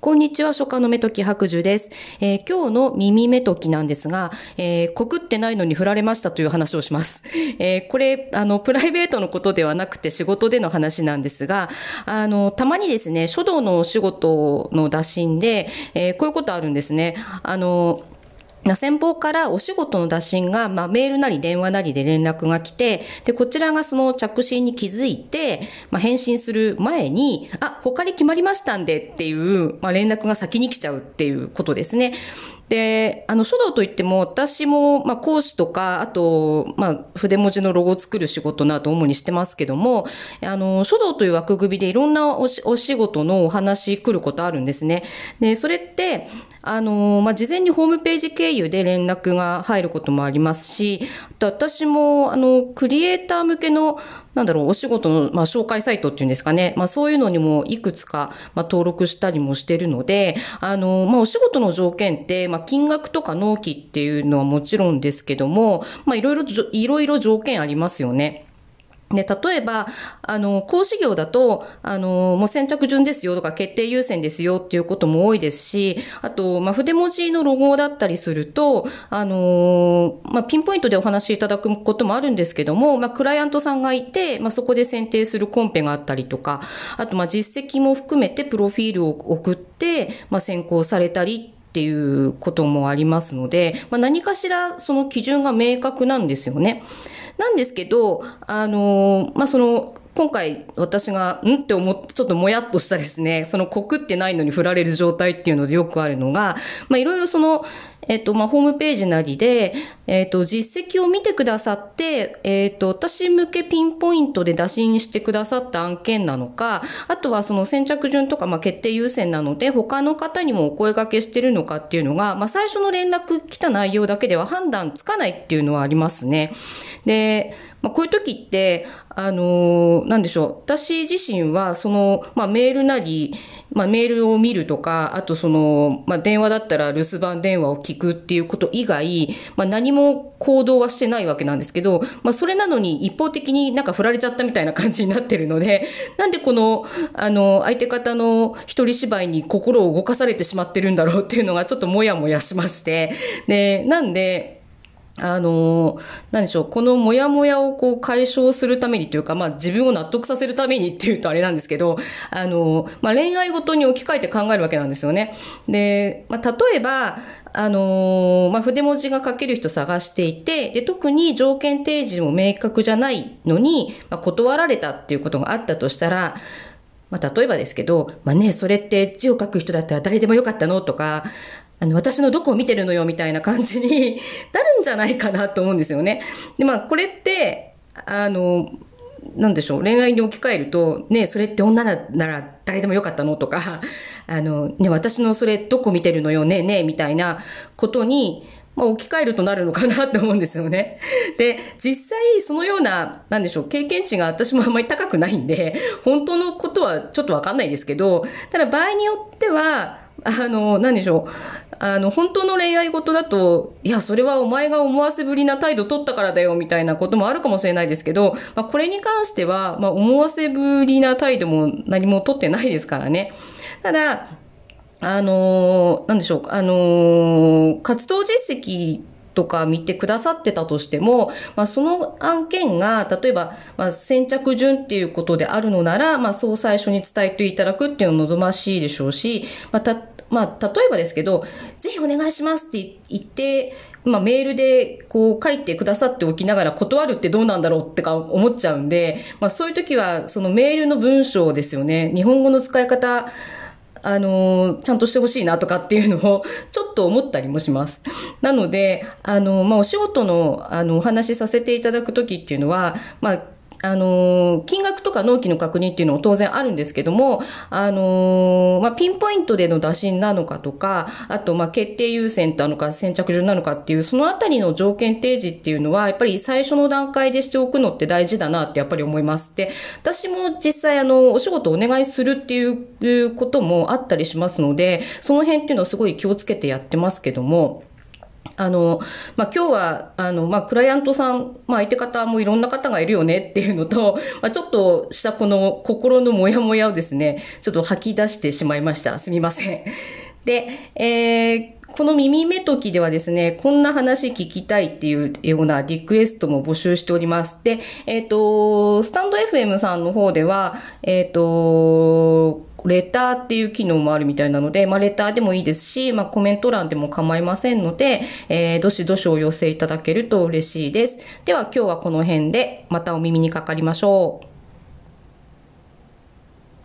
こんにちは、初夏の目とき白樹です。えー、今日の耳目ときなんですが、えー、告ってないのに振られましたという話をします。えー、これ、あの、プライベートのことではなくて仕事での話なんですが、あの、たまにですね、書道のお仕事の打診で、え、こういうことあるんですね。あの、先方からお仕事の打診が、まあ、メールなり電話なりで連絡が来て、で、こちらがその着信に気づいて、まあ、返信する前に、あ、他に決まりましたんでっていう、まあ、連絡が先に来ちゃうっていうことですね。で、あの、書道といっても、私も、まあ、講師とか、あと、まあ、筆文字のロゴを作る仕事など主にしてますけども、あの、書道という枠組みでいろんなおしお仕事のお話来ることあるんですね。で、それって、あの、まあ、事前にホームページ経由で連絡が入ることもありますし、あと私も、あの、クリエイター向けの、なんだろう、お仕事の、まあ、紹介サイトっていうんですかね。まあ、そういうのにもいくつか、まあ、登録したりもしてるので、あの、まあ、お仕事の条件って、まあ、金額とか納期っていうのはもちろんですけども、まあ、いろいろ、いろいろ条件ありますよね。で、例えば、あの、講師業だと、あの、もう先着順ですよとか決定優先ですよっていうことも多いですし、あと、まあ、筆文字のロゴだったりすると、あの、まあ、ピンポイントでお話しいただくこともあるんですけども、まあ、クライアントさんがいて、まあ、そこで選定するコンペがあったりとか、あと、ま、実績も含めてプロフィールを送って、まあ、選考されたりっていうこともありますので、まあ、何かしらその基準が明確なんですよね。なんですけど、あの、まあ、その、今回私が、ん？って思って、ちょっともやっとしたですね、その告ってないのに振られる状態っていうのでよくあるのが、まあいろいろその、えっと、まあ、ホームページなりで、えっと、実績を見てくださって、えっと、私向けピンポイントで打診してくださった案件なのか、あとはその先着順とか、まあ、決定優先なので、他の方にもお声掛けしてるのかっていうのが、まあ、最初の連絡来た内容だけでは判断つかないっていうのはありますね。で、まあ、こういう時って、あのー、なんでしょう。私自身は、その、まあ、メールなり、まあ、メールを見るとか、あとその、まあ、電話だったら留守番電話を聞くっていうこと以外、まあ、何も行動はしてないわけなんですけど、まあ、それなのに一方的になんか振られちゃったみたいな感じになってるので、なんでこの、あの、相手方の一人芝居に心を動かされてしまってるんだろうっていうのがちょっともやもやしまして、で、なんで、あの、何でしょう、このモヤモヤをこう解消するためにというか、まあ自分を納得させるためにっていうとあれなんですけど、あの、まあ恋愛ごとに置き換えて考えるわけなんですよね。で、まあ例えば、あのまあ、筆文字が書ける人探していて、で、特に条件提示も明確じゃないのに、まあ、断られたっていうことがあったとしたら、まあ、例えばですけど、まあね、それって字を書く人だったら誰でもよかったのとか、あの、私のどこを見てるのよみたいな感じに なるんじゃないかなと思うんですよね。で、まあ、これって、あの、なんでしょう、恋愛に置き換えると、ね、それって女なら誰でもよかったのとか、あの、ね、私のそれどこ見てるのよね、ね、みたいなことに、まあ、置き換えるとなるのかなって思うんですよね。で、実際そのような、なんでしょう、経験値が私もあんまり高くないんで、本当のことはちょっとわかんないですけど、ただ場合によっては、あの、何でしょう。あの、本当の恋愛事だと、いや、それはお前が思わせぶりな態度取ったからだよ、みたいなこともあるかもしれないですけど、まあ、これに関しては、まあ、思わせぶりな態度も何も取ってないですからね。ただ、あのなんでしょうか、あの活動実績とか見てくださってたとしても、まあ、その案件が、例えば、まあ、先着順っていうことであるのなら、まあ、そう最初に伝えていただくっていうのは望ましいでしょうし、まあ、た、まあ、例えばですけど、ぜひお願いしますって言って、まあ、メールでこう書いてくださっておきながら断るってどうなんだろうってか思っちゃうんで、まあ、そういう時は、そのメールの文章ですよね。日本語の使い方、あのちゃんとしてほしいなとかっていうのをちょっと思ったりもします。なので、あのまあ、お仕事の、あの、お話しさせていただくときっていうのは、まあ、あの、金額とか納期の確認っていうのも当然あるんですけども、あの、まあ、ピンポイントでの打診なのかとか、あと、ま、決定優先なのか先着順なのかっていう、そのあたりの条件提示っていうのは、やっぱり最初の段階でしておくのって大事だなってやっぱり思います。で、私も実際あの、お仕事お願いするっていうこともあったりしますので、その辺っていうのはすごい気をつけてやってますけども、あの、まあ、今日は、あの、まあ、クライアントさん、まあ、相手方もいろんな方がいるよねっていうのと、まあ、ちょっとしたこの心のモヤモヤをですね、ちょっと吐き出してしまいました。すみません。で、えー、この耳目時ではですね、こんな話聞きたいっていうようなリクエストも募集しております。で、えっ、ー、と、スタンド FM さんの方では、えっ、ー、と、レターっていう機能もあるみたいなので、まあ、レターでもいいですし、まあ、コメント欄でも構いませんので、えー、どしどしお寄せいただけると嬉しいです。では今日はこの辺で、またお耳にかかりましょう。